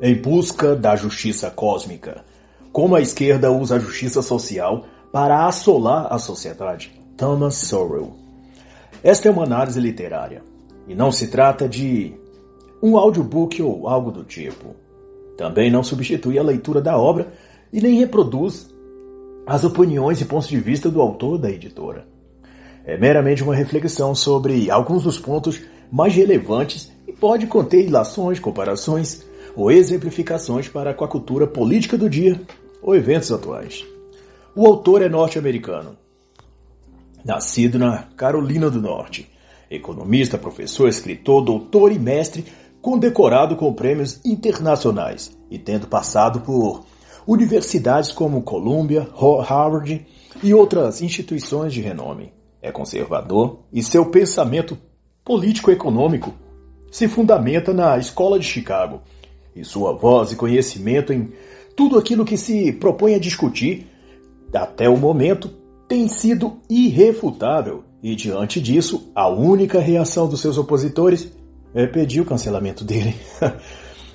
Em busca da justiça cósmica. Como a esquerda usa a justiça social para assolar a sociedade. Thomas Sowell. Esta é uma análise literária e não se trata de um audiobook ou algo do tipo. Também não substitui a leitura da obra e nem reproduz as opiniões e pontos de vista do autor da editora. É meramente uma reflexão sobre alguns dos pontos mais relevantes e pode conter ilações, comparações ou exemplificações para com a cultura política do dia ou eventos atuais. O autor é norte-americano, nascido na Carolina do Norte, economista, professor, escritor, doutor e mestre, condecorado com prêmios internacionais e tendo passado por universidades como Columbia, Harvard e outras instituições de renome. É conservador e seu pensamento político-econômico se fundamenta na Escola de Chicago, e sua voz e conhecimento em tudo aquilo que se propõe a discutir, até o momento, tem sido irrefutável, e diante disso, a única reação dos seus opositores é pedir o cancelamento dele.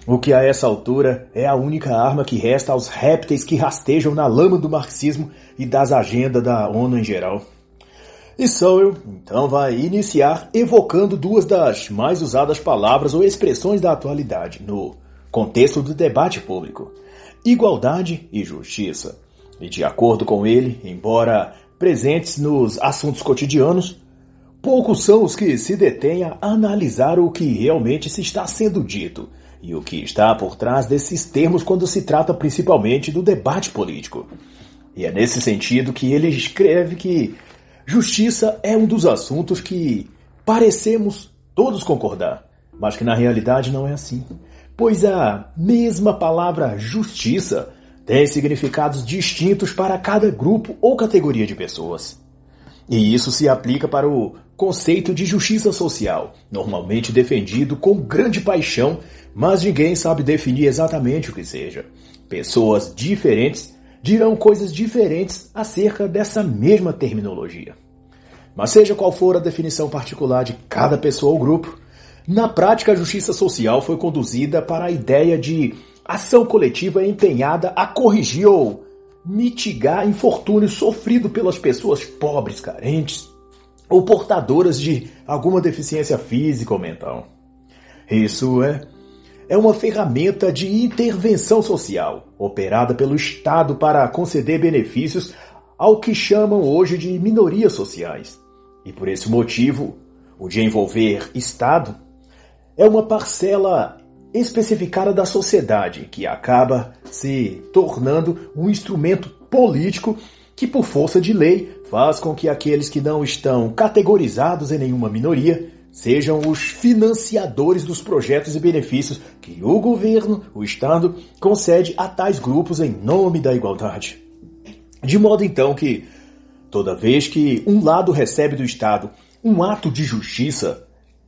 o que a essa altura é a única arma que resta aos répteis que rastejam na lama do marxismo e das agendas da ONU em geral. E Sowell, então, vai iniciar evocando duas das mais usadas palavras ou expressões da atualidade no contexto do debate público: igualdade e justiça. E de acordo com ele, embora presentes nos assuntos cotidianos, poucos são os que se detêm a analisar o que realmente se está sendo dito e o que está por trás desses termos quando se trata principalmente do debate político. E é nesse sentido que ele escreve que Justiça é um dos assuntos que parecemos todos concordar, mas que na realidade não é assim. Pois a mesma palavra justiça tem significados distintos para cada grupo ou categoria de pessoas. E isso se aplica para o conceito de justiça social, normalmente defendido com grande paixão, mas ninguém sabe definir exatamente o que seja. Pessoas diferentes dirão coisas diferentes acerca dessa mesma terminologia. Mas seja qual for a definição particular de cada pessoa ou grupo, na prática a justiça social foi conduzida para a ideia de ação coletiva empenhada a corrigir ou mitigar infortúnio sofrido pelas pessoas pobres, carentes ou portadoras de alguma deficiência física ou mental. Isso é é uma ferramenta de intervenção social, operada pelo Estado para conceder benefícios ao que chamam hoje de minorias sociais. E por esse motivo, o de envolver Estado é uma parcela especificada da sociedade que acaba se tornando um instrumento político que, por força de lei, faz com que aqueles que não estão categorizados em nenhuma minoria sejam os financiadores dos projetos e benefícios que o governo, o Estado, concede a tais grupos em nome da igualdade. De modo então que, toda vez que um lado recebe do Estado um ato de justiça,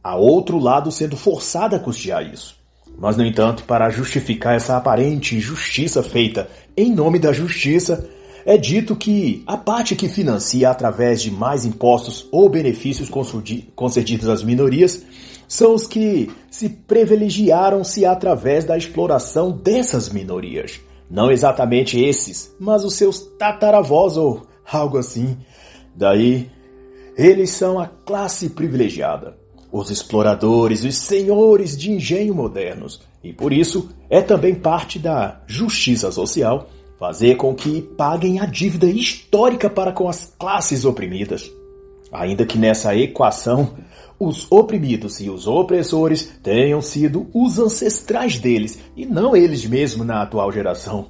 há outro lado sendo forçado a custear isso. Mas, no entanto, para justificar essa aparente injustiça feita em nome da justiça, é dito que a parte que financia através de mais impostos ou benefícios concedidos às minorias são os que se privilegiaram-se através da exploração dessas minorias. Não exatamente esses, mas os seus tataravós ou algo assim. Daí, eles são a classe privilegiada, os exploradores, os senhores de engenho modernos, e por isso é também parte da justiça social fazer com que paguem a dívida histórica para com as classes oprimidas. Ainda que nessa equação os oprimidos e os opressores tenham sido os ancestrais deles e não eles mesmos na atual geração.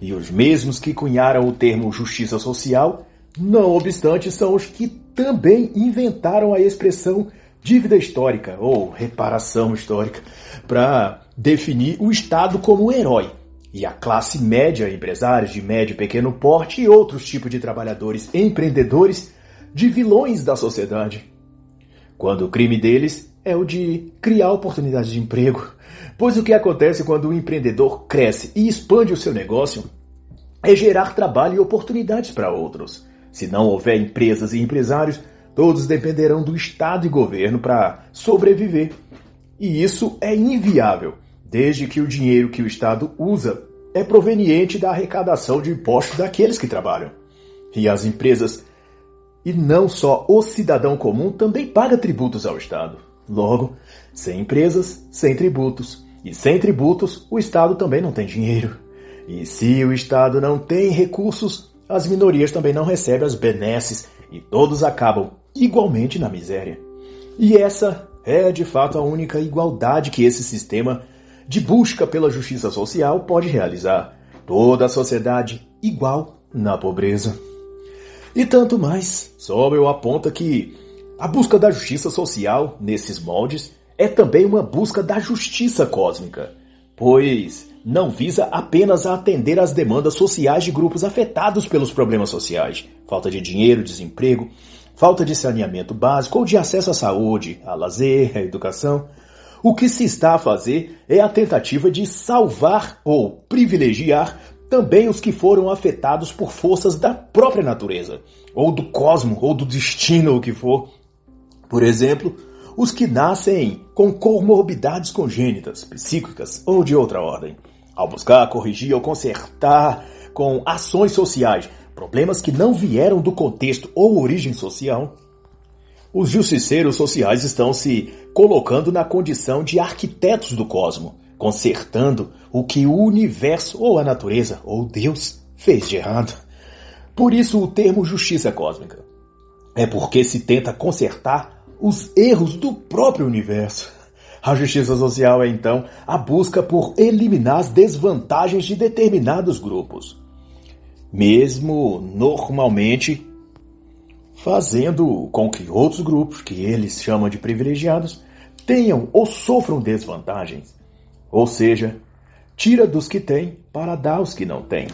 E os mesmos que cunharam o termo justiça social, não obstante, são os que também inventaram a expressão dívida histórica ou reparação histórica para definir o Estado como herói e a classe média, empresários de médio e pequeno porte e outros tipos de trabalhadores empreendedores de vilões da sociedade. Quando o crime deles é o de criar oportunidades de emprego. Pois o que acontece quando o empreendedor cresce e expande o seu negócio é gerar trabalho e oportunidades para outros. Se não houver empresas e empresários, todos dependerão do Estado e governo para sobreviver. E isso é inviável desde que o dinheiro que o Estado usa é proveniente da arrecadação de impostos daqueles que trabalham. E as empresas, e não só o cidadão comum, também paga tributos ao Estado. Logo, sem empresas, sem tributos. E sem tributos, o Estado também não tem dinheiro. E se o Estado não tem recursos, as minorias também não recebem as benesses e todos acabam igualmente na miséria. E essa é de fato a única igualdade que esse sistema de busca pela justiça social pode realizar. Toda a sociedade igual na pobreza. E tanto mais, Sobel aponta que a busca da justiça social, nesses moldes, é também uma busca da justiça cósmica, pois não visa apenas atender às demandas sociais de grupos afetados pelos problemas sociais, falta de dinheiro, desemprego, falta de saneamento básico ou de acesso à saúde, a lazer, à educação, o que se está a fazer é a tentativa de salvar ou privilegiar também os que foram afetados por forças da própria natureza, ou do cosmo, ou do destino, o que for. Por exemplo, os que nascem com comorbidades congênitas, psíquicas ou de outra ordem. Ao buscar corrigir ou consertar com ações sociais problemas que não vieram do contexto ou origem social, os justiceiros sociais estão se colocando na condição de arquitetos do cosmo, consertando o que o universo ou a natureza ou Deus fez de errado. Por isso o termo justiça cósmica. É porque se tenta consertar os erros do próprio universo. A justiça social é então a busca por eliminar as desvantagens de determinados grupos. Mesmo normalmente fazendo com que outros grupos, que eles chamam de privilegiados, tenham ou sofram desvantagens. Ou seja, tira dos que têm para dar aos que não têm.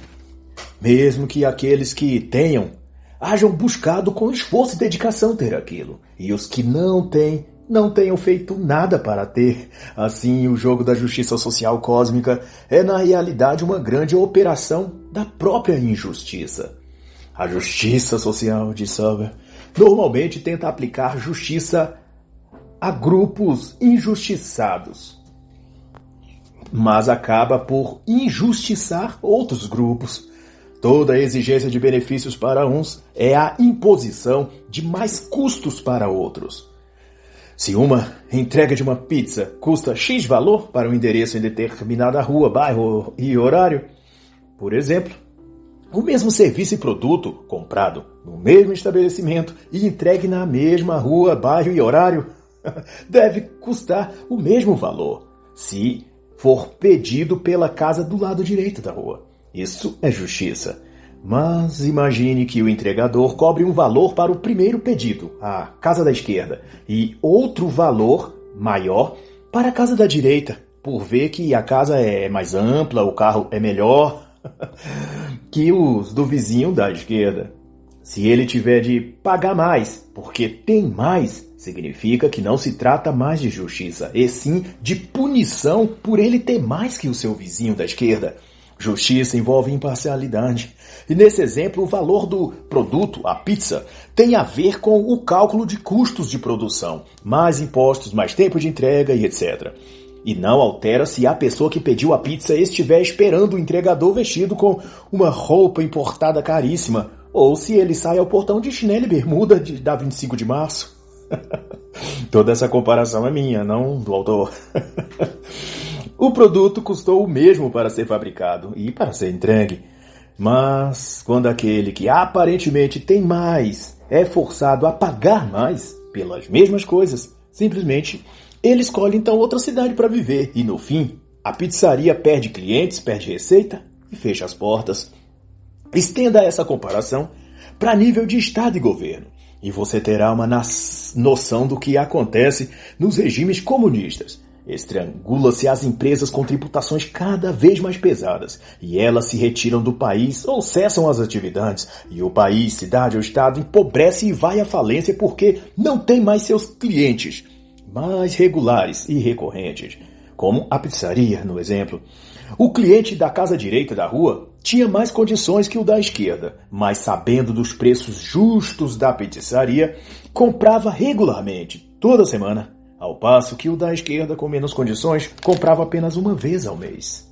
Mesmo que aqueles que tenham hajam buscado com esforço e dedicação ter aquilo, e os que não têm não tenham feito nada para ter. Assim, o jogo da justiça social cósmica é na realidade uma grande operação da própria injustiça. A justiça social de Sauber normalmente tenta aplicar justiça a grupos injustiçados, mas acaba por injustiçar outros grupos. Toda exigência de benefícios para uns é a imposição de mais custos para outros. Se uma entrega de uma pizza custa X valor para um endereço em determinada rua, bairro e horário, por exemplo, o mesmo serviço e produto comprado no mesmo estabelecimento e entregue na mesma rua, bairro e horário deve custar o mesmo valor se for pedido pela casa do lado direito da rua. Isso é justiça. Mas imagine que o entregador cobre um valor para o primeiro pedido, a casa da esquerda, e outro valor maior para a casa da direita, por ver que a casa é mais ampla, o carro é melhor que os do vizinho da esquerda. Se ele tiver de pagar mais, porque tem mais, significa que não se trata mais de justiça, e sim de punição por ele ter mais que o seu vizinho da esquerda. Justiça envolve imparcialidade. E nesse exemplo, o valor do produto, a pizza, tem a ver com o cálculo de custos de produção, mais impostos, mais tempo de entrega e etc. E não altera se a pessoa que pediu a pizza estiver esperando o entregador vestido com uma roupa importada caríssima, ou se ele sai ao portão de chinelo e bermuda de, da 25 de março. Toda essa comparação é minha, não do autor. o produto custou o mesmo para ser fabricado e para ser entregue. Mas quando aquele que aparentemente tem mais é forçado a pagar mais pelas mesmas coisas, simplesmente ele escolhe então outra cidade para viver. E no fim, a pizzaria perde clientes, perde receita e fecha as portas. Estenda essa comparação para nível de Estado e governo. E você terá uma noção do que acontece nos regimes comunistas. Estrangula-se as empresas com tributações cada vez mais pesadas. E elas se retiram do país ou cessam as atividades. E o país, cidade ou estado empobrece e vai à falência porque não tem mais seus clientes mais regulares e recorrentes, como a pizzaria, no exemplo. O cliente da casa direita da rua tinha mais condições que o da esquerda, mas sabendo dos preços justos da pizzaria, comprava regularmente, toda semana, ao passo que o da esquerda, com menos condições, comprava apenas uma vez ao mês.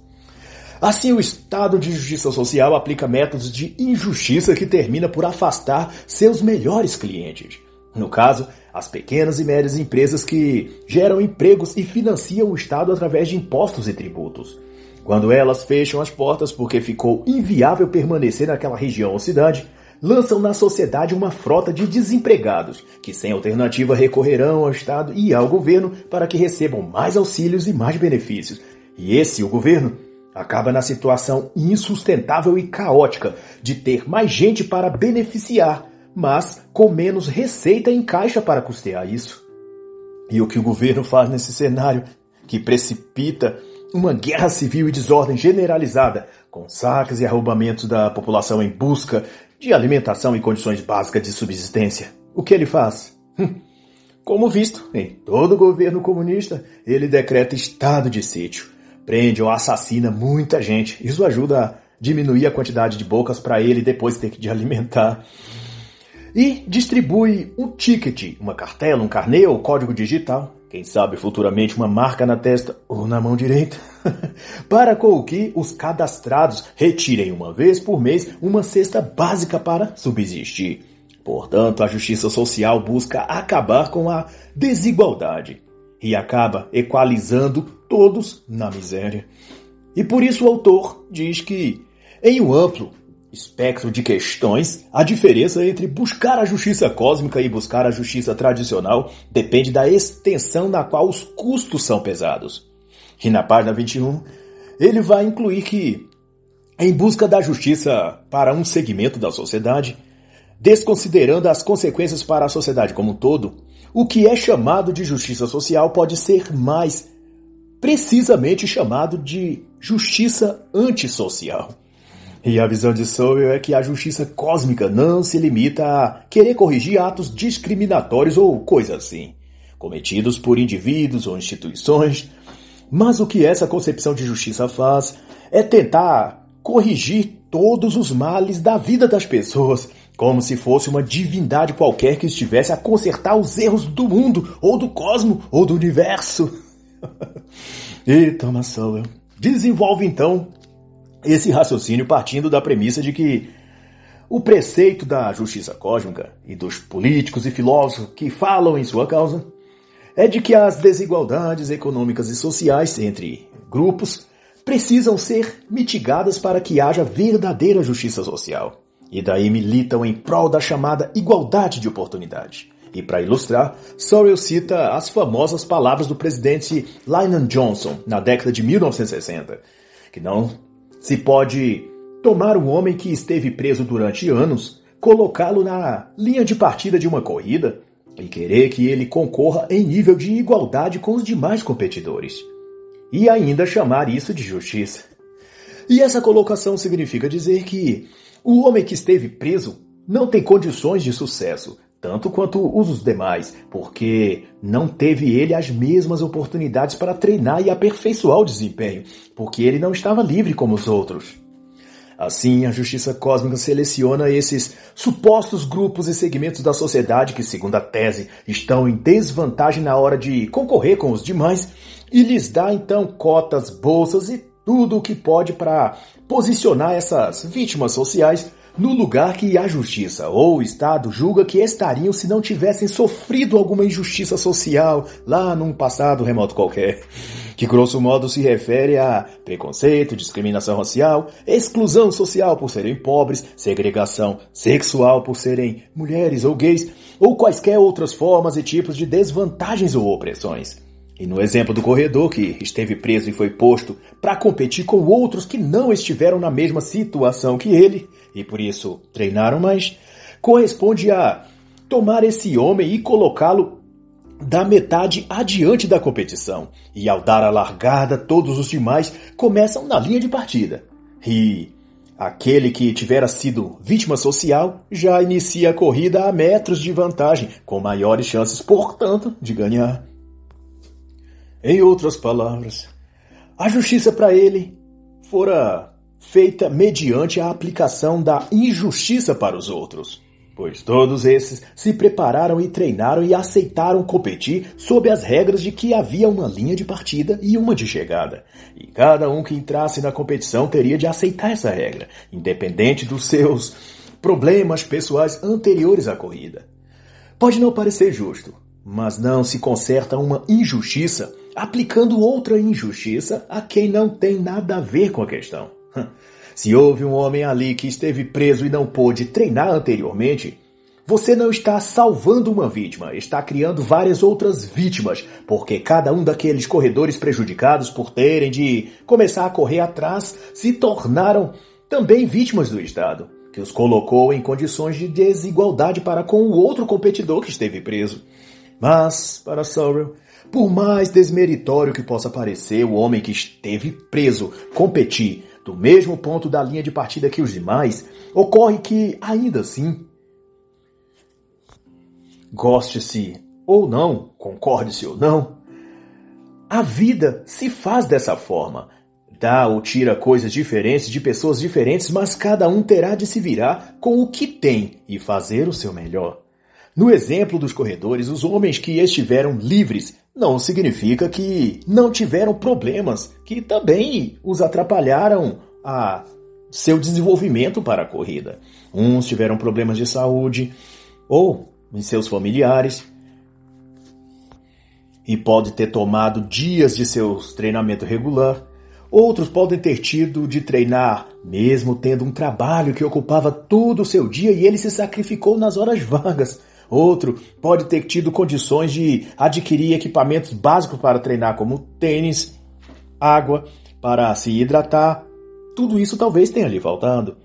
Assim, o Estado de Justiça Social aplica métodos de injustiça que termina por afastar seus melhores clientes. No caso, as pequenas e médias empresas que geram empregos e financiam o Estado através de impostos e tributos. Quando elas fecham as portas porque ficou inviável permanecer naquela região ou cidade, lançam na sociedade uma frota de desempregados que, sem alternativa, recorrerão ao Estado e ao governo para que recebam mais auxílios e mais benefícios. E esse, o governo, acaba na situação insustentável e caótica de ter mais gente para beneficiar, mas com menos receita em caixa para custear isso. E o que o governo faz nesse cenário, que precipita uma guerra civil e desordem generalizada, com saques e arrombamentos da população em busca de alimentação e condições básicas de subsistência. O que ele faz? Hum. Como visto em todo governo comunista, ele decreta estado de sítio, prende ou assassina muita gente. Isso ajuda a diminuir a quantidade de bocas para ele depois ter que alimentar. E distribui um ticket, uma cartela, um carnê ou código digital quem sabe futuramente uma marca na testa ou na mão direita, para com que os cadastrados retirem uma vez por mês uma cesta básica para subsistir. Portanto, a justiça social busca acabar com a desigualdade e acaba equalizando todos na miséria. E por isso o autor diz que, em um amplo espectro de questões, a diferença entre buscar a justiça cósmica e buscar a justiça tradicional depende da extensão na qual os custos são pesados. E na página 21, ele vai incluir que, em busca da justiça para um segmento da sociedade, desconsiderando as consequências para a sociedade como um todo, o que é chamado de justiça social pode ser mais precisamente chamado de justiça antissocial. E a visão de Sowell é que a justiça cósmica não se limita a querer corrigir atos discriminatórios ou coisa assim, cometidos por indivíduos ou instituições, mas o que essa concepção de justiça faz é tentar corrigir todos os males da vida das pessoas, como se fosse uma divindade qualquer que estivesse a consertar os erros do mundo, ou do cosmo, ou do universo. e Thomas Sowell desenvolve então esse raciocínio partindo da premissa de que o preceito da justiça cósmica e dos políticos e filósofos que falam em sua causa é de que as desigualdades econômicas e sociais entre grupos precisam ser mitigadas para que haja verdadeira justiça social. E daí militam em prol da chamada igualdade de oportunidade. E para ilustrar, Sorrell cita as famosas palavras do presidente Lyndon Johnson na década de 1960, que não se pode tomar um homem que esteve preso durante anos, colocá-lo na linha de partida de uma corrida e querer que ele concorra em nível de igualdade com os demais competidores. E ainda chamar isso de justiça. E essa colocação significa dizer que o homem que esteve preso não tem condições de sucesso, tanto quanto os demais, porque não teve ele as mesmas oportunidades para treinar e aperfeiçoar o desempenho, porque ele não estava livre como os outros. Assim, a justiça cósmica seleciona esses supostos grupos e segmentos da sociedade que, segundo a tese, estão em desvantagem na hora de concorrer com os demais e lhes dá então cotas, bolsas e tudo o que pode para posicionar essas vítimas sociais no lugar que a justiça ou o Estado julga que estariam se não tivessem sofrido alguma injustiça social lá num passado remoto qualquer. Que grosso modo se refere a preconceito, discriminação racial, exclusão social por serem pobres, segregação sexual por serem mulheres ou gays, ou quaisquer outras formas e tipos de desvantagens ou opressões. E no exemplo do corredor que esteve preso e foi posto para competir com outros que não estiveram na mesma situação que ele e por isso treinaram mais, corresponde a tomar esse homem e colocá-lo da metade adiante da competição. E ao dar a largada, todos os demais começam na linha de partida. E aquele que tivera sido vítima social já inicia a corrida a metros de vantagem, com maiores chances, portanto, de ganhar. Em outras palavras, a justiça para ele fora feita mediante a aplicação da injustiça para os outros. pois todos esses se prepararam e treinaram e aceitaram competir sob as regras de que havia uma linha de partida e uma de chegada. E cada um que entrasse na competição teria de aceitar essa regra, independente dos seus problemas pessoais anteriores à corrida. Pode não parecer justo, mas não se conserta uma injustiça aplicando outra injustiça a quem não tem nada a ver com a questão. Se houve um homem ali que esteve preso e não pôde treinar anteriormente, você não está salvando uma vítima, está criando várias outras vítimas, porque cada um daqueles corredores prejudicados por terem de começar a correr atrás se tornaram também vítimas do Estado, que os colocou em condições de desigualdade para com o outro competidor que esteve preso. Mas, para Sorrel, por mais desmeritório que possa parecer o homem que esteve preso competir do mesmo ponto da linha de partida que os demais, ocorre que, ainda assim, goste-se ou não, concorde-se ou não, a vida se faz dessa forma. Dá ou tira coisas diferentes de pessoas diferentes, mas cada um terá de se virar com o que tem e fazer o seu melhor. No exemplo dos corredores, os homens que estiveram livres não significa que não tiveram problemas que também os atrapalharam a seu desenvolvimento para a corrida. Uns tiveram problemas de saúde ou em seus familiares e pode ter tomado dias de seu treinamento regular. Outros podem ter tido de treinar mesmo tendo um trabalho que ocupava todo o seu dia e ele se sacrificou nas horas vagas Outro pode ter tido condições de adquirir equipamentos básicos para treinar, como tênis, água, para se hidratar. Tudo isso talvez tenha lhe faltado.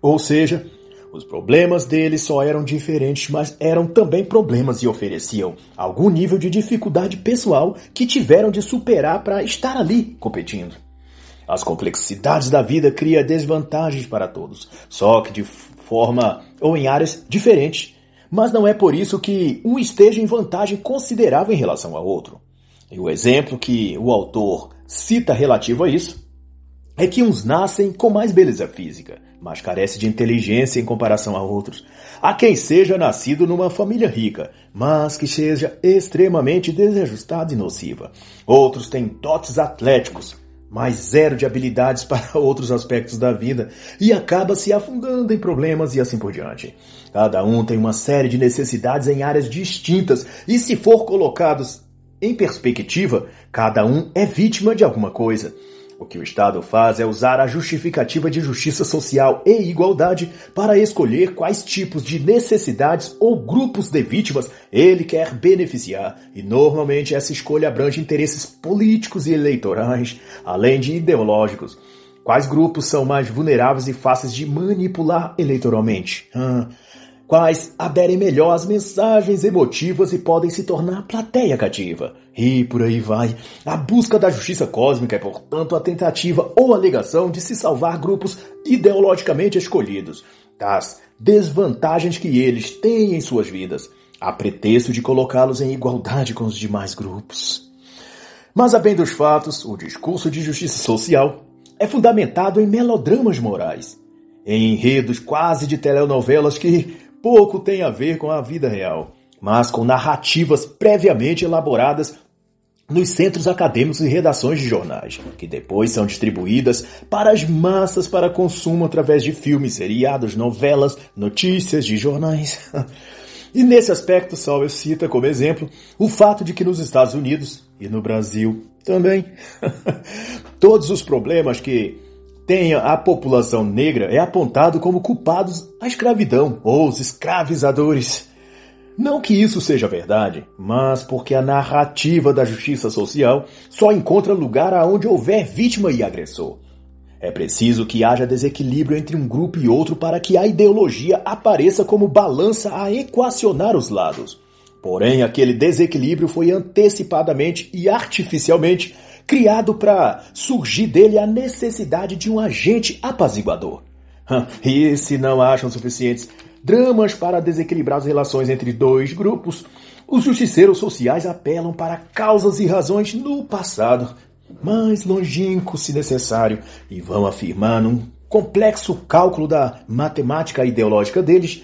Ou seja, os problemas dele só eram diferentes, mas eram também problemas e ofereciam algum nível de dificuldade pessoal que tiveram de superar para estar ali competindo. As complexidades da vida criam desvantagens para todos, só que de forma ou em áreas diferentes mas não é por isso que um esteja em vantagem considerável em relação ao outro. E o exemplo que o autor cita relativo a isso é que uns nascem com mais beleza física, mas carece de inteligência em comparação a outros. Há quem seja nascido numa família rica, mas que seja extremamente desajustada e nociva. Outros têm dotes atléticos, mas zero de habilidades para outros aspectos da vida e acaba se afundando em problemas e assim por diante. Cada um tem uma série de necessidades em áreas distintas e se for colocados em perspectiva, cada um é vítima de alguma coisa. O que o Estado faz é usar a justificativa de justiça social e igualdade para escolher quais tipos de necessidades ou grupos de vítimas ele quer beneficiar, e normalmente essa escolha abrange interesses políticos e eleitorais, além de ideológicos. Quais grupos são mais vulneráveis e fáceis de manipular eleitoralmente? Hum quais aderem melhor às mensagens emotivas e podem se tornar plateia cativa. E por aí vai. A busca da justiça cósmica é, portanto, a tentativa ou alegação de se salvar grupos ideologicamente escolhidos das desvantagens que eles têm em suas vidas, a pretexto de colocá-los em igualdade com os demais grupos. Mas, a bem dos fatos, o discurso de justiça social é fundamentado em melodramas morais, em enredos quase de telenovelas que pouco tem a ver com a vida real, mas com narrativas previamente elaboradas nos centros acadêmicos e redações de jornais, que depois são distribuídas para as massas para consumo através de filmes, seriados, novelas, notícias de jornais. E nesse aspecto, Sauer cita como exemplo o fato de que nos Estados Unidos e no Brasil também, todos os problemas que tenha a população negra é apontado como culpados à escravidão ou os escravizadores. Não que isso seja verdade, mas porque a narrativa da justiça social só encontra lugar aonde houver vítima e agressor. É preciso que haja desequilíbrio entre um grupo e outro para que a ideologia apareça como balança a equacionar os lados. Porém, aquele desequilíbrio foi antecipadamente e artificialmente criado para surgir dele a necessidade de um agente apaziguador. E se não acham suficientes dramas para desequilibrar as relações entre dois grupos, os justiceiros sociais apelam para causas e razões no passado, mais longínquo se necessário, e vão afirmar num complexo cálculo da matemática ideológica deles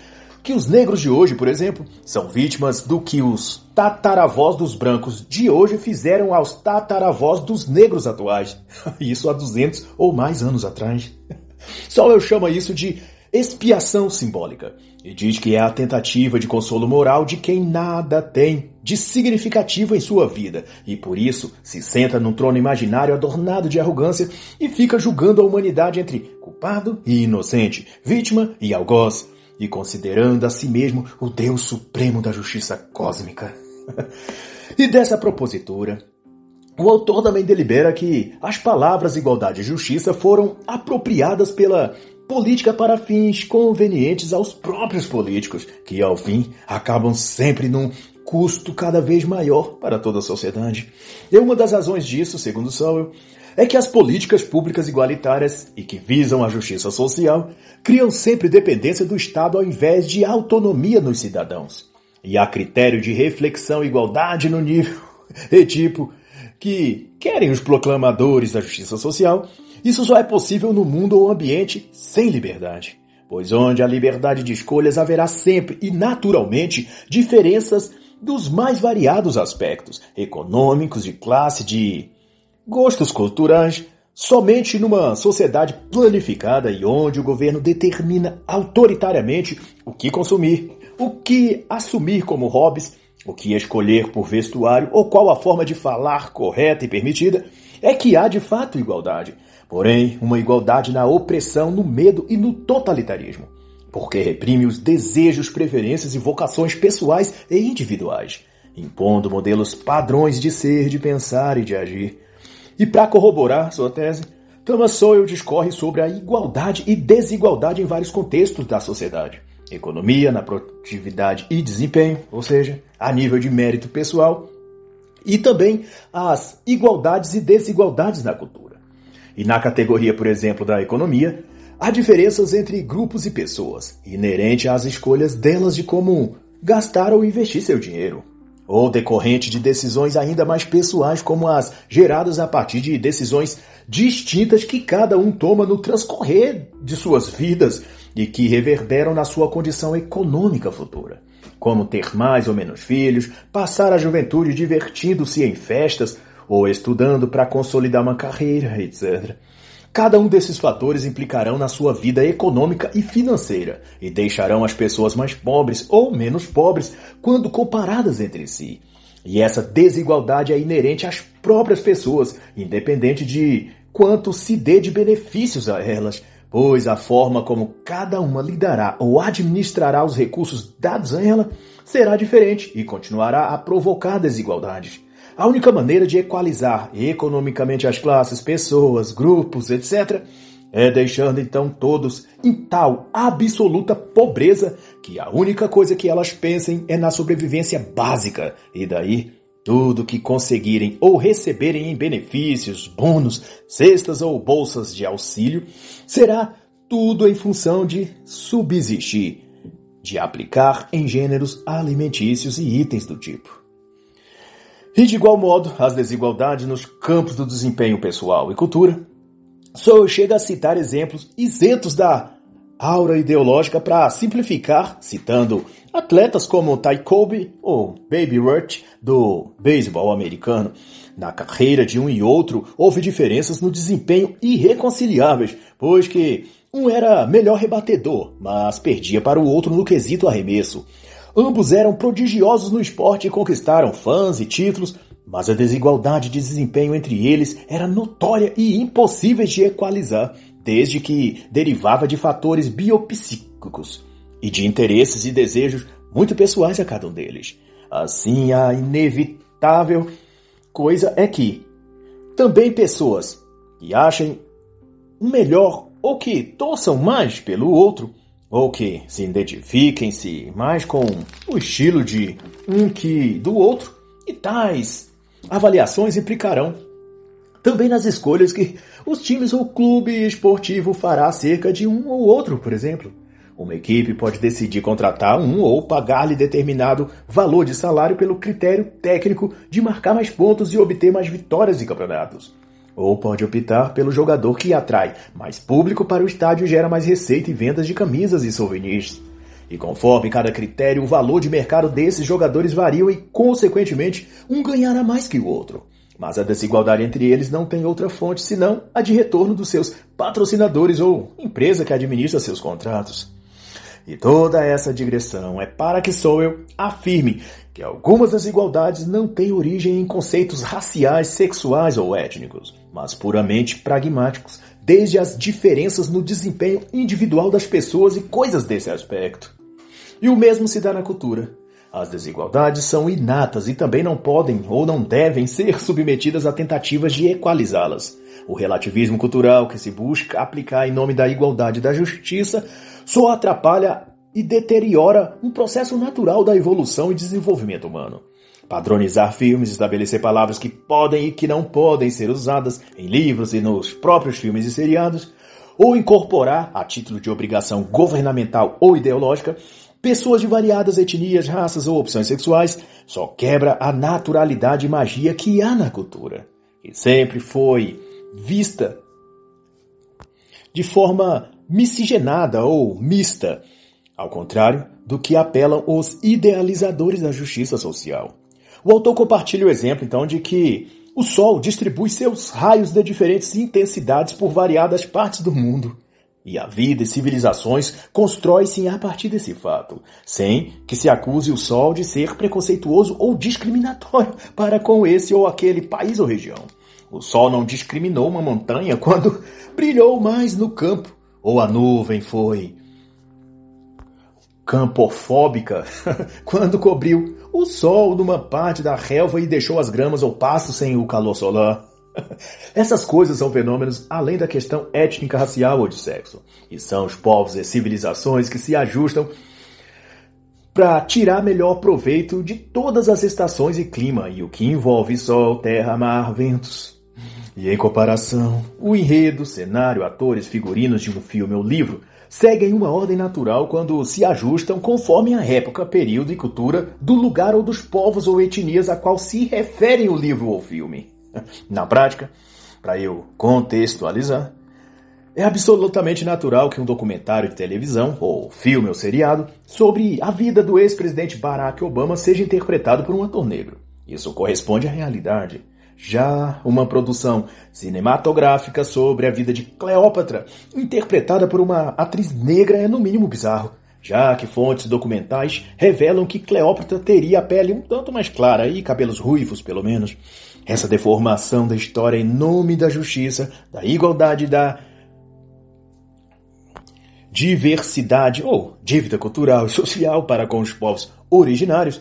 que os negros de hoje, por exemplo, são vítimas do que os tataravós dos brancos de hoje fizeram aos tataravós dos negros atuais. Isso há 200 ou mais anos atrás. Só eu chamo isso de expiação simbólica e diz que é a tentativa de consolo moral de quem nada tem de significativo em sua vida e por isso se senta num trono imaginário adornado de arrogância e fica julgando a humanidade entre culpado e inocente, vítima e algoz e considerando a si mesmo o Deus supremo da justiça cósmica. e dessa propositura, o autor também delibera que as palavras igualdade e justiça foram apropriadas pela política para fins convenientes aos próprios políticos, que ao fim acabam sempre num custo cada vez maior para toda a sociedade. E uma das razões disso, segundo Sowell, é que as políticas públicas igualitárias e que visam a justiça social criam sempre dependência do Estado ao invés de autonomia nos cidadãos. E há critério de reflexão e igualdade no nível e tipo que querem os proclamadores da justiça social, isso só é possível no mundo ou ambiente sem liberdade. Pois onde há liberdade de escolhas haverá sempre e naturalmente diferenças dos mais variados aspectos, econômicos, de classe, de gostos culturais, somente numa sociedade planificada e onde o governo determina autoritariamente o que consumir, o que assumir como hobbies, o que escolher por vestuário ou qual a forma de falar correta e permitida, é que há de fato igualdade. Porém, uma igualdade na opressão, no medo e no totalitarismo. Porque reprime os desejos, preferências e vocações pessoais e individuais, impondo modelos padrões de ser, de pensar e de agir e para corroborar sua tese, Thomas Sowell discorre sobre a igualdade e desigualdade em vários contextos da sociedade. Economia, na produtividade e desempenho, ou seja, a nível de mérito pessoal, e também as igualdades e desigualdades na cultura. E na categoria, por exemplo, da economia, há diferenças entre grupos e pessoas, inerente às escolhas delas de como gastar ou investir seu dinheiro ou decorrente de decisões ainda mais pessoais, como as geradas a partir de decisões distintas que cada um toma no transcorrer de suas vidas e que reverberam na sua condição econômica futura. Como ter mais ou menos filhos, passar a juventude divertindo-se em festas ou estudando para consolidar uma carreira, etc. Cada um desses fatores implicarão na sua vida econômica e financeira e deixarão as pessoas mais pobres ou menos pobres quando comparadas entre si. E essa desigualdade é inerente às próprias pessoas, independente de quanto se dê de benefícios a elas, pois a forma como cada uma lidará ou administrará os recursos dados a ela será diferente e continuará a provocar desigualdades. A única maneira de equalizar economicamente as classes, pessoas, grupos, etc., é deixando então todos em tal absoluta pobreza que a única coisa que elas pensem é na sobrevivência básica, e daí tudo que conseguirem ou receberem em benefícios, bônus, cestas ou bolsas de auxílio será tudo em função de subsistir, de aplicar em gêneros alimentícios e itens do tipo. E de igual modo, as desigualdades nos campos do desempenho pessoal e cultura. Só chega a citar exemplos isentos da aura ideológica para simplificar, citando atletas como Ty Kobe ou Baby Ruth do beisebol americano. Na carreira de um e outro houve diferenças no desempenho irreconciliáveis, pois que um era melhor rebatedor, mas perdia para o outro no quesito arremesso. Ambos eram prodigiosos no esporte e conquistaram fãs e títulos, mas a desigualdade de desempenho entre eles era notória e impossível de equalizar, desde que derivava de fatores biopsíquicos e de interesses e desejos muito pessoais a cada um deles. Assim, a inevitável coisa é que também pessoas que achem melhor ou que torçam mais pelo outro ou que se identifiquem-se mais com o estilo de um que do outro, e tais avaliações implicarão também nas escolhas que os times ou clube esportivo fará acerca de um ou outro, por exemplo. Uma equipe pode decidir contratar um ou pagar-lhe determinado valor de salário pelo critério técnico de marcar mais pontos e obter mais vitórias em campeonatos. Ou pode optar pelo jogador que atrai mais público para o estádio e gera mais receita e vendas de camisas e souvenirs. E conforme cada critério, o valor de mercado desses jogadores varia e, consequentemente, um ganhará mais que o outro. Mas a desigualdade entre eles não tem outra fonte senão a de retorno dos seus patrocinadores ou empresa que administra seus contratos. E toda essa digressão é para que Sowell afirme que algumas desigualdades não têm origem em conceitos raciais, sexuais ou étnicos, mas puramente pragmáticos, desde as diferenças no desempenho individual das pessoas e coisas desse aspecto. E o mesmo se dá na cultura. As desigualdades são inatas e também não podem ou não devem ser submetidas a tentativas de equalizá-las. O relativismo cultural que se busca aplicar em nome da igualdade e da justiça só atrapalha e deteriora um processo natural da evolução e desenvolvimento humano. Padronizar filmes, estabelecer palavras que podem e que não podem ser usadas em livros e nos próprios filmes e seriados, ou incorporar, a título de obrigação governamental ou ideológica, pessoas de variadas etnias, raças ou opções sexuais, só quebra a naturalidade e magia que há na cultura, que sempre foi vista de forma miscigenada ou mista, ao contrário do que apelam os idealizadores da justiça social. O autor compartilha o exemplo, então, de que o Sol distribui seus raios de diferentes intensidades por variadas partes do mundo. E a vida e civilizações constrói-se a partir desse fato, sem que se acuse o Sol de ser preconceituoso ou discriminatório para com esse ou aquele país ou região. O Sol não discriminou uma montanha quando brilhou mais no campo ou a nuvem foi campofóbica quando cobriu o sol numa parte da relva e deixou as gramas ou pastos sem o calor solar. Essas coisas são fenômenos além da questão étnica, racial ou de sexo. E são os povos e civilizações que se ajustam para tirar melhor proveito de todas as estações e clima, e o que envolve sol, terra, mar, ventos. E em comparação, o enredo, cenário, atores, figurinos de um filme ou livro seguem uma ordem natural quando se ajustam conforme a época, período e cultura do lugar ou dos povos ou etnias a qual se refere o livro ou filme. Na prática, para eu contextualizar, é absolutamente natural que um documentário de televisão, ou filme ou seriado, sobre a vida do ex-presidente Barack Obama seja interpretado por um ator negro. Isso corresponde à realidade. Já uma produção cinematográfica sobre a vida de Cleópatra, interpretada por uma atriz negra, é no mínimo bizarro, já que fontes documentais revelam que Cleópatra teria a pele um tanto mais clara e cabelos ruivos, pelo menos. Essa deformação da história em nome da justiça, da igualdade da diversidade ou dívida cultural e social para com os povos originários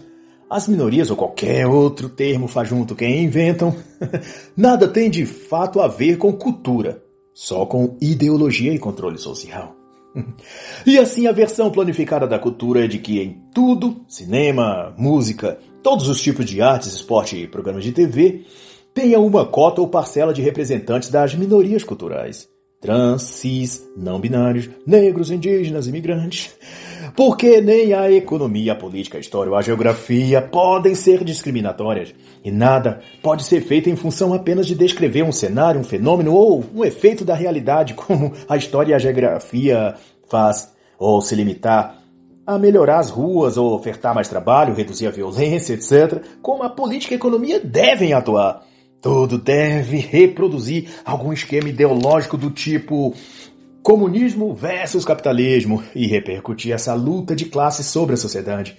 as minorias ou qualquer outro termo faz junto quem inventam, nada tem de fato a ver com cultura, só com ideologia e controle social. E assim a versão planificada da cultura é de que em tudo, cinema, música, todos os tipos de artes, esporte e programas de TV, tenha uma cota ou parcela de representantes das minorias culturais. Trans, cis, não binários, negros, indígenas, imigrantes. Porque nem a economia, a política, a história ou a geografia podem ser discriminatórias. E nada pode ser feito em função apenas de descrever um cenário, um fenômeno ou um efeito da realidade, como a história e a geografia faz, ou se limitar a melhorar as ruas ou ofertar mais trabalho, reduzir a violência, etc., como a política e a economia devem atuar. Tudo deve reproduzir algum esquema ideológico do tipo comunismo versus capitalismo e repercutir essa luta de classes sobre a sociedade.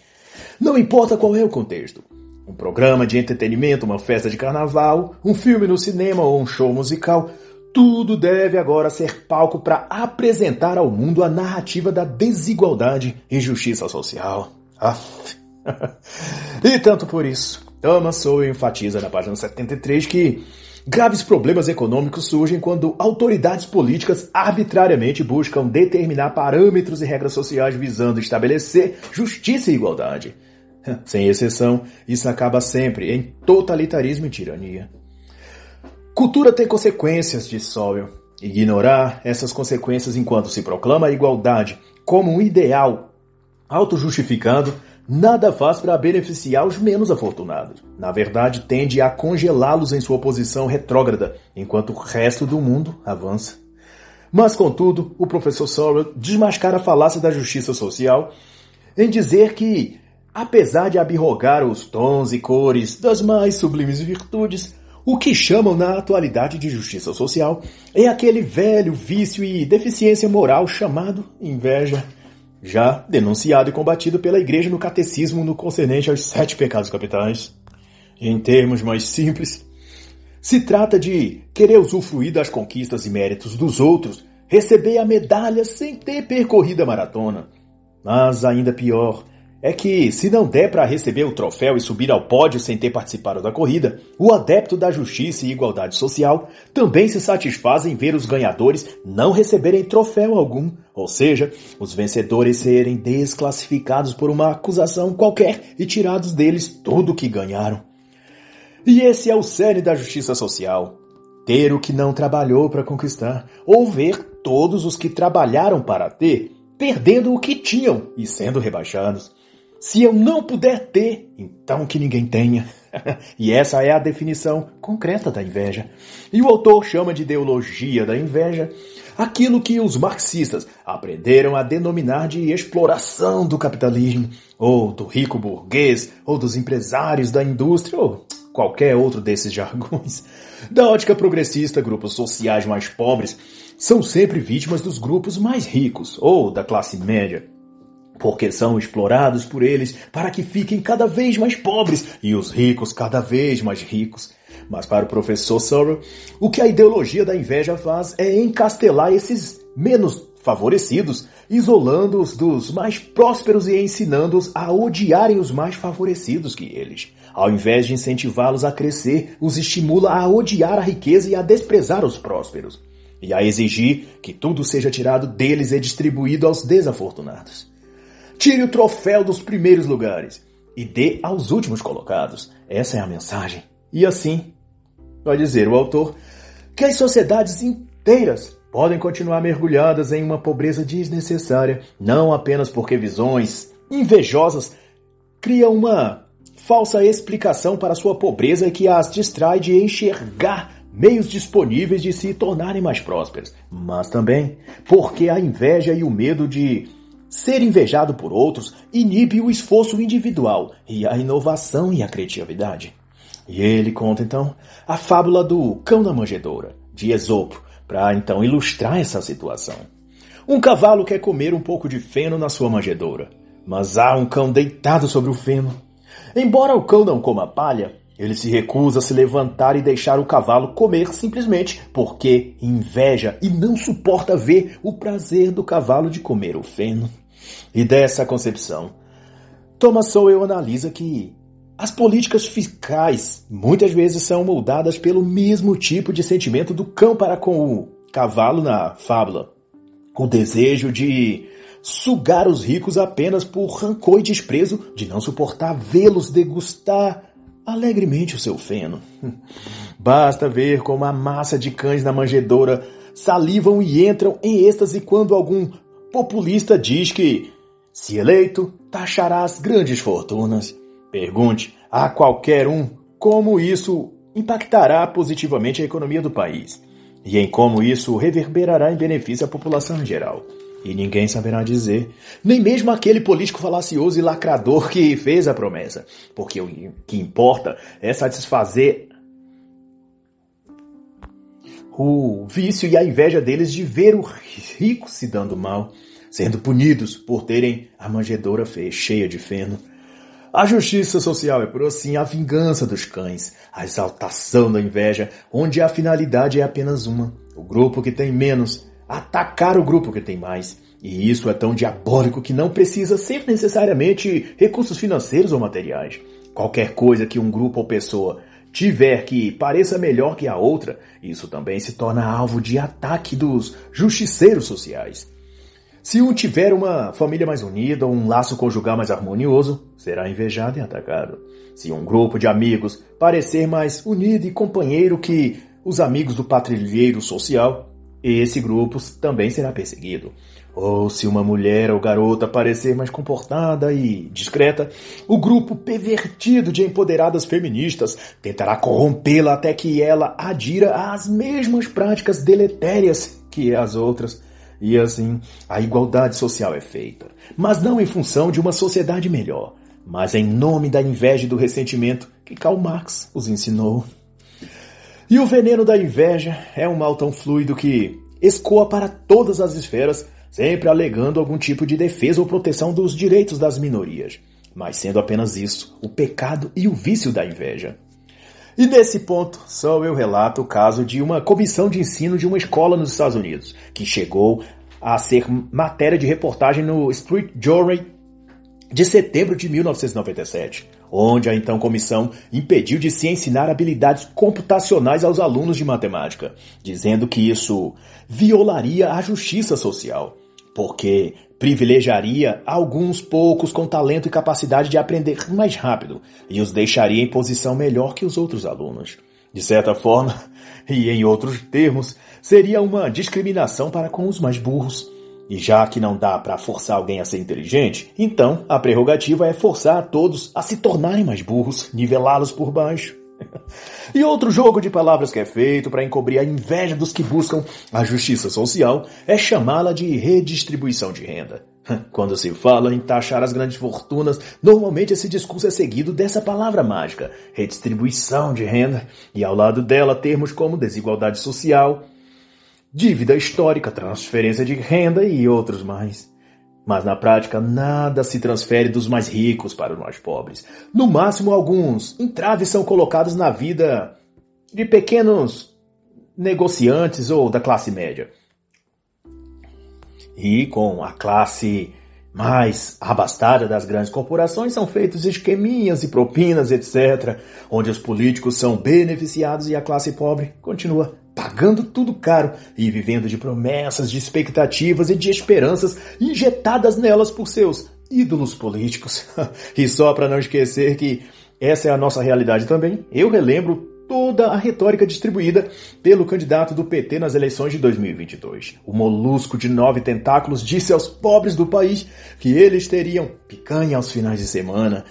Não importa qual é o contexto. Um programa de entretenimento, uma festa de carnaval, um filme no cinema ou um show musical, tudo deve agora ser palco para apresentar ao mundo a narrativa da desigualdade e justiça social. E tanto por isso, Thomas Sowell enfatiza na página 73 que Graves problemas econômicos surgem quando autoridades políticas arbitrariamente buscam determinar parâmetros e regras sociais visando estabelecer justiça e igualdade. Sem exceção, isso acaba sempre em totalitarismo e tirania. Cultura tem consequências, diz Sowell. Ignorar essas consequências enquanto se proclama a igualdade como um ideal auto-justificado nada faz para beneficiar os menos afortunados. Na verdade, tende a congelá-los em sua posição retrógrada, enquanto o resto do mundo avança. Mas, contudo, o professor Sorrell desmascara a falácia da justiça social em dizer que, apesar de abirrogar os tons e cores das mais sublimes virtudes, o que chamam na atualidade de justiça social é aquele velho vício e deficiência moral chamado inveja, já denunciado e combatido pela Igreja no catecismo no concernente aos sete pecados capitais. Em termos mais simples, se trata de querer usufruir das conquistas e méritos dos outros, receber a medalha sem ter percorrido a maratona. Mas ainda pior, é que, se não der para receber o troféu e subir ao pódio sem ter participado da corrida, o adepto da justiça e igualdade social também se satisfaz em ver os ganhadores não receberem troféu algum, ou seja, os vencedores serem desclassificados por uma acusação qualquer e tirados deles tudo o que ganharam. E esse é o cerne da justiça social. Ter o que não trabalhou para conquistar, ou ver todos os que trabalharam para ter, perdendo o que tinham e sendo rebaixados. Se eu não puder ter, então que ninguém tenha. e essa é a definição concreta da inveja. E o autor chama de ideologia da inveja aquilo que os marxistas aprenderam a denominar de exploração do capitalismo, ou do rico burguês, ou dos empresários da indústria, ou qualquer outro desses jargões. Da ótica progressista, grupos sociais mais pobres são sempre vítimas dos grupos mais ricos, ou da classe média porque são explorados por eles para que fiquem cada vez mais pobres e os ricos cada vez mais ricos. Mas para o professor Sorrow, o que a ideologia da inveja faz é encastelar esses menos favorecidos, isolando-os dos mais prósperos e ensinando-os a odiarem os mais favorecidos que eles. Ao invés de incentivá-los a crescer, os estimula a odiar a riqueza e a desprezar os prósperos, e a exigir que tudo seja tirado deles e distribuído aos desafortunados. Tire o troféu dos primeiros lugares e dê aos últimos colocados. Essa é a mensagem. E assim, vai dizer o autor, que as sociedades inteiras podem continuar mergulhadas em uma pobreza desnecessária, não apenas porque visões invejosas criam uma falsa explicação para sua pobreza que as distrai de enxergar meios disponíveis de se tornarem mais prósperas, mas também porque a inveja e o medo de Ser invejado por outros inibe o esforço individual e a inovação e a criatividade. E ele conta então a fábula do cão na manjedoura, de Esopo, para então ilustrar essa situação. Um cavalo quer comer um pouco de feno na sua manjedoura, mas há um cão deitado sobre o feno. Embora o cão não coma palha, ele se recusa a se levantar e deixar o cavalo comer simplesmente porque inveja e não suporta ver o prazer do cavalo de comer o feno. E dessa concepção, Thomas Sowell analisa que as políticas fiscais muitas vezes são moldadas pelo mesmo tipo de sentimento do cão para com o cavalo na fábula, o desejo de sugar os ricos apenas por rancor e desprezo de não suportar vê-los degustar alegremente o seu feno. Basta ver como a massa de cães na manjedoura salivam e entram em êxtase quando algum populista diz que, se eleito, taxarás grandes fortunas. Pergunte a qualquer um como isso impactará positivamente a economia do país e em como isso reverberará em benefício à população em geral. E ninguém saberá dizer, nem mesmo aquele político falacioso e lacrador que fez a promessa, porque o que importa é satisfazer o vício e a inveja deles de ver o rico se dando mal, sendo punidos por terem a manjedoura cheia de feno. A justiça social é, por assim, a vingança dos cães, a exaltação da inveja, onde a finalidade é apenas uma: o grupo que tem menos atacar o grupo que tem mais. E isso é tão diabólico que não precisa ser necessariamente recursos financeiros ou materiais. Qualquer coisa que um grupo ou pessoa tiver que pareça melhor que a outra, isso também se torna alvo de ataque dos justiceiros sociais. Se um tiver uma família mais unida ou um laço conjugal mais harmonioso, será invejado e atacado. Se um grupo de amigos parecer mais unido e companheiro que os amigos do patrilheiro social, esse grupo também será perseguido. Ou se uma mulher ou garota parecer mais comportada e discreta, o grupo pervertido de empoderadas feministas tentará corrompê-la até que ela adira às mesmas práticas deletérias que as outras. E assim, a igualdade social é feita, mas não em função de uma sociedade melhor, mas em nome da inveja e do ressentimento que Karl Marx os ensinou. E o veneno da inveja é um mal tão fluido que escoa para todas as esferas, sempre alegando algum tipo de defesa ou proteção dos direitos das minorias, mas sendo apenas isso o pecado e o vício da inveja. E nesse ponto, só eu relato o caso de uma comissão de ensino de uma escola nos Estados Unidos, que chegou a ser matéria de reportagem no Street Journal de setembro de 1997, onde a então comissão impediu de se ensinar habilidades computacionais aos alunos de matemática, dizendo que isso violaria a justiça social, porque privilegiaria alguns poucos com talento e capacidade de aprender mais rápido e os deixaria em posição melhor que os outros alunos. De certa forma, e em outros termos, seria uma discriminação para com os mais burros e já que não dá para forçar alguém a ser inteligente, então a prerrogativa é forçar todos a se tornarem mais burros, nivelá-los por baixo. e outro jogo de palavras que é feito para encobrir a inveja dos que buscam a justiça social é chamá-la de redistribuição de renda. Quando se fala em taxar as grandes fortunas, normalmente esse discurso é seguido dessa palavra mágica, redistribuição de renda, e ao lado dela termos como desigualdade social, dívida histórica, transferência de renda e outros mais. Mas na prática, nada se transfere dos mais ricos para os mais pobres. No máximo, alguns entraves são colocados na vida de pequenos negociantes ou da classe média. E com a classe mais abastada das grandes corporações são feitos esqueminhas e propinas, etc., onde os políticos são beneficiados e a classe pobre continua pagando tudo caro e vivendo de promessas, de expectativas e de esperanças injetadas nelas por seus ídolos políticos. e só para não esquecer que essa é a nossa realidade também, eu relembro toda a retórica distribuída pelo candidato do PT nas eleições de 2022. O molusco de nove tentáculos disse aos pobres do país que eles teriam picanha aos finais de semana,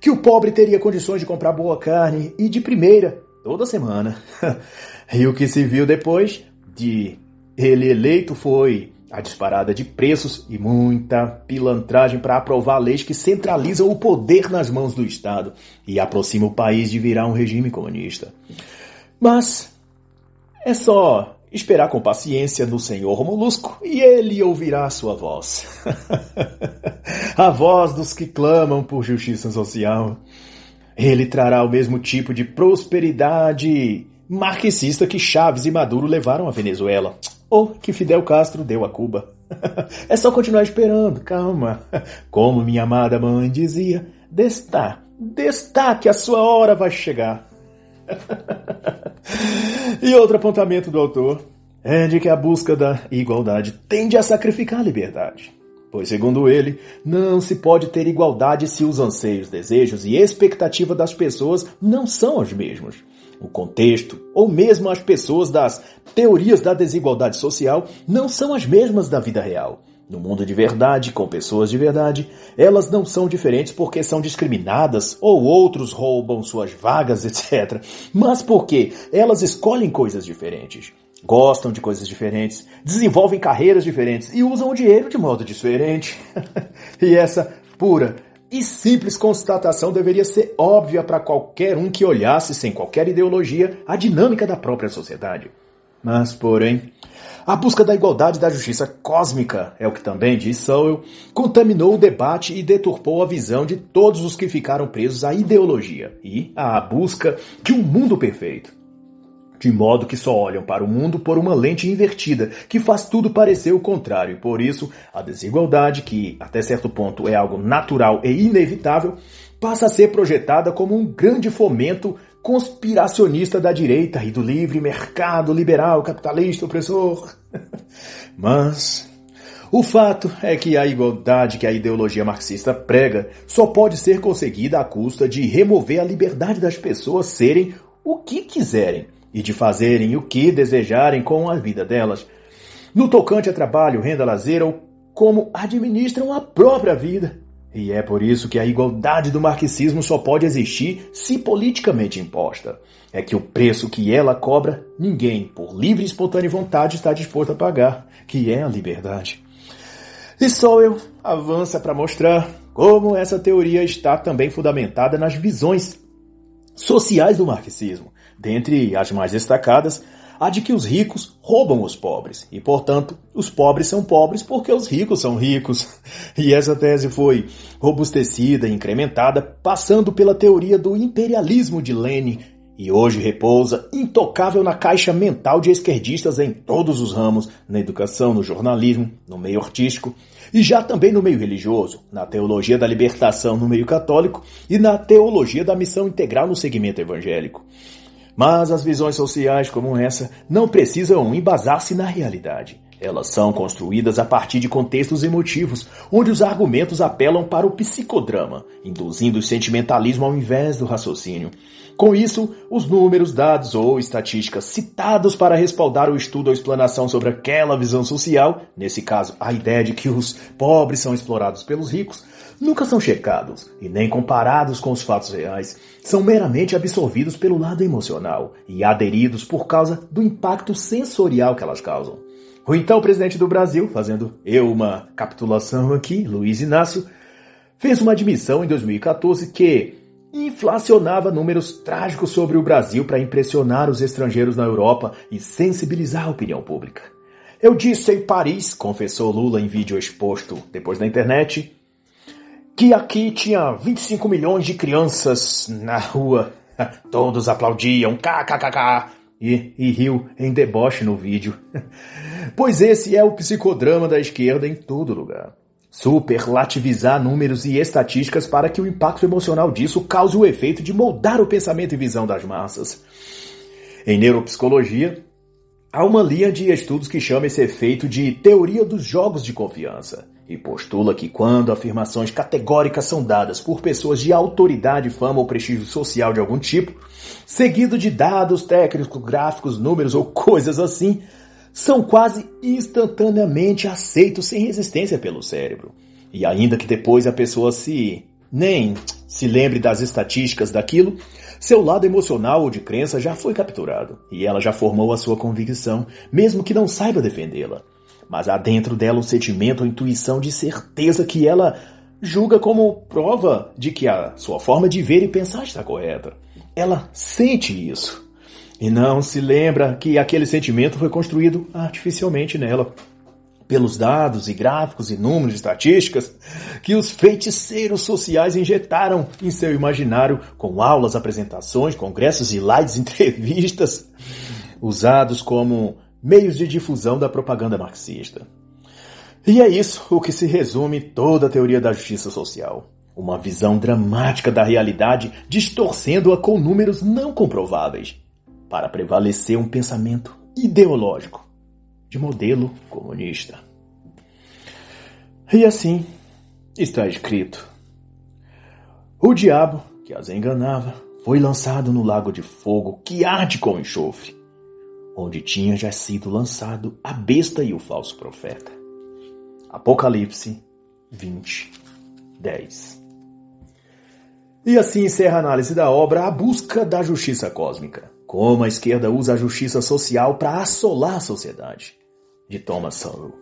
que o pobre teria condições de comprar boa carne e de primeira toda semana. E o que se viu depois de ele eleito foi a disparada de preços e muita pilantragem para aprovar leis que centralizam o poder nas mãos do Estado e aproxima o país de virar um regime comunista. Mas é só esperar com paciência no Senhor Molusco e ele ouvirá a sua voz. a voz dos que clamam por justiça social. Ele trará o mesmo tipo de prosperidade marxista que Chaves e Maduro levaram à Venezuela, ou que Fidel Castro deu a Cuba. é só continuar esperando, calma. Como minha amada mãe dizia, desta, desta que a sua hora vai chegar. e outro apontamento do autor é de que a busca da igualdade tende a sacrificar a liberdade. Pois, segundo ele, não se pode ter igualdade se os anseios, desejos e expectativa das pessoas não são os mesmos o contexto ou mesmo as pessoas das teorias da desigualdade social não são as mesmas da vida real. No mundo de verdade, com pessoas de verdade, elas não são diferentes porque são discriminadas ou outros roubam suas vagas, etc. Mas porque elas escolhem coisas diferentes, gostam de coisas diferentes, desenvolvem carreiras diferentes e usam o dinheiro de modo diferente. e essa pura e simples constatação deveria ser óbvia para qualquer um que olhasse sem qualquer ideologia a dinâmica da própria sociedade. Mas, porém, a busca da igualdade e da justiça cósmica, é o que também diz Sowell, contaminou o debate e deturpou a visão de todos os que ficaram presos à ideologia e à busca de um mundo perfeito de modo que só olham para o mundo por uma lente invertida, que faz tudo parecer o contrário. Por isso, a desigualdade, que até certo ponto é algo natural e inevitável, passa a ser projetada como um grande fomento conspiracionista da direita e do livre mercado liberal capitalista opressor. Mas o fato é que a igualdade que a ideologia marxista prega só pode ser conseguida à custa de remover a liberdade das pessoas serem o que quiserem e de fazerem o que desejarem com a vida delas. No tocante a trabalho, renda, lazer ou como administram a própria vida. E é por isso que a igualdade do marxismo só pode existir se politicamente imposta. É que o preço que ela cobra, ninguém, por livre e espontânea vontade, está disposto a pagar, que é a liberdade. E só eu avança para mostrar como essa teoria está também fundamentada nas visões sociais do marxismo, dentre as mais destacadas, a de que os ricos roubam os pobres e, portanto, os pobres são pobres porque os ricos são ricos. E essa tese foi robustecida e incrementada passando pela teoria do imperialismo de Lenin e hoje repousa intocável na caixa mental de esquerdistas em todos os ramos, na educação, no jornalismo, no meio artístico e já também no meio religioso, na teologia da libertação no meio católico e na teologia da missão integral no segmento evangélico. Mas as visões sociais como essa não precisam embasar-se na realidade. Elas são construídas a partir de contextos emotivos, onde os argumentos apelam para o psicodrama, induzindo o sentimentalismo ao invés do raciocínio. Com isso, os números, dados ou estatísticas citados para respaldar o estudo ou explanação sobre aquela visão social, nesse caso a ideia de que os pobres são explorados pelos ricos, nunca são checados e nem comparados com os fatos reais. São meramente absorvidos pelo lado emocional e aderidos por causa do impacto sensorial que elas causam. O então presidente do Brasil, fazendo eu uma capitulação aqui, Luiz Inácio, fez uma admissão em 2014 que inflacionava números trágicos sobre o Brasil para impressionar os estrangeiros na Europa e sensibilizar a opinião pública. Eu disse em Paris, confessou Lula em vídeo exposto depois na internet, que aqui tinha 25 milhões de crianças na rua. Todos aplaudiam, kkkk, e, e riu em deboche no vídeo. pois esse é o psicodrama da esquerda em todo lugar. Superlativizar números e estatísticas para que o impacto emocional disso cause o efeito de moldar o pensamento e visão das massas. Em neuropsicologia, há uma linha de estudos que chama esse efeito de teoria dos jogos de confiança e postula que quando afirmações categóricas são dadas por pessoas de autoridade, fama ou prestígio social de algum tipo, seguido de dados técnicos, gráficos, números ou coisas assim, são quase instantaneamente aceitos sem resistência pelo cérebro. E ainda que depois a pessoa se nem se lembre das estatísticas daquilo, seu lado emocional ou de crença já foi capturado e ela já formou a sua convicção, mesmo que não saiba defendê-la mas há dentro dela um sentimento ou intuição de certeza que ela julga como prova de que a sua forma de ver e pensar está correta. Ela sente isso. E não se lembra que aquele sentimento foi construído artificialmente nela. Pelos dados e gráficos e números e estatísticas que os feiticeiros sociais injetaram em seu imaginário com aulas, apresentações, congressos e lives entrevistas, usados como meios de difusão da propaganda marxista. E é isso o que se resume toda a teoria da justiça social. Uma visão dramática da realidade, distorcendo-a com números não comprováveis, para prevalecer um pensamento ideológico de modelo comunista. E assim está escrito: O diabo que as enganava foi lançado no lago de fogo que arde com enxofre onde tinha já sido lançado a besta e o falso profeta. Apocalipse 20, 10. E assim encerra a análise da obra A Busca da Justiça Cósmica. Como a esquerda usa a justiça social para assolar a sociedade, de Thomas Sowell.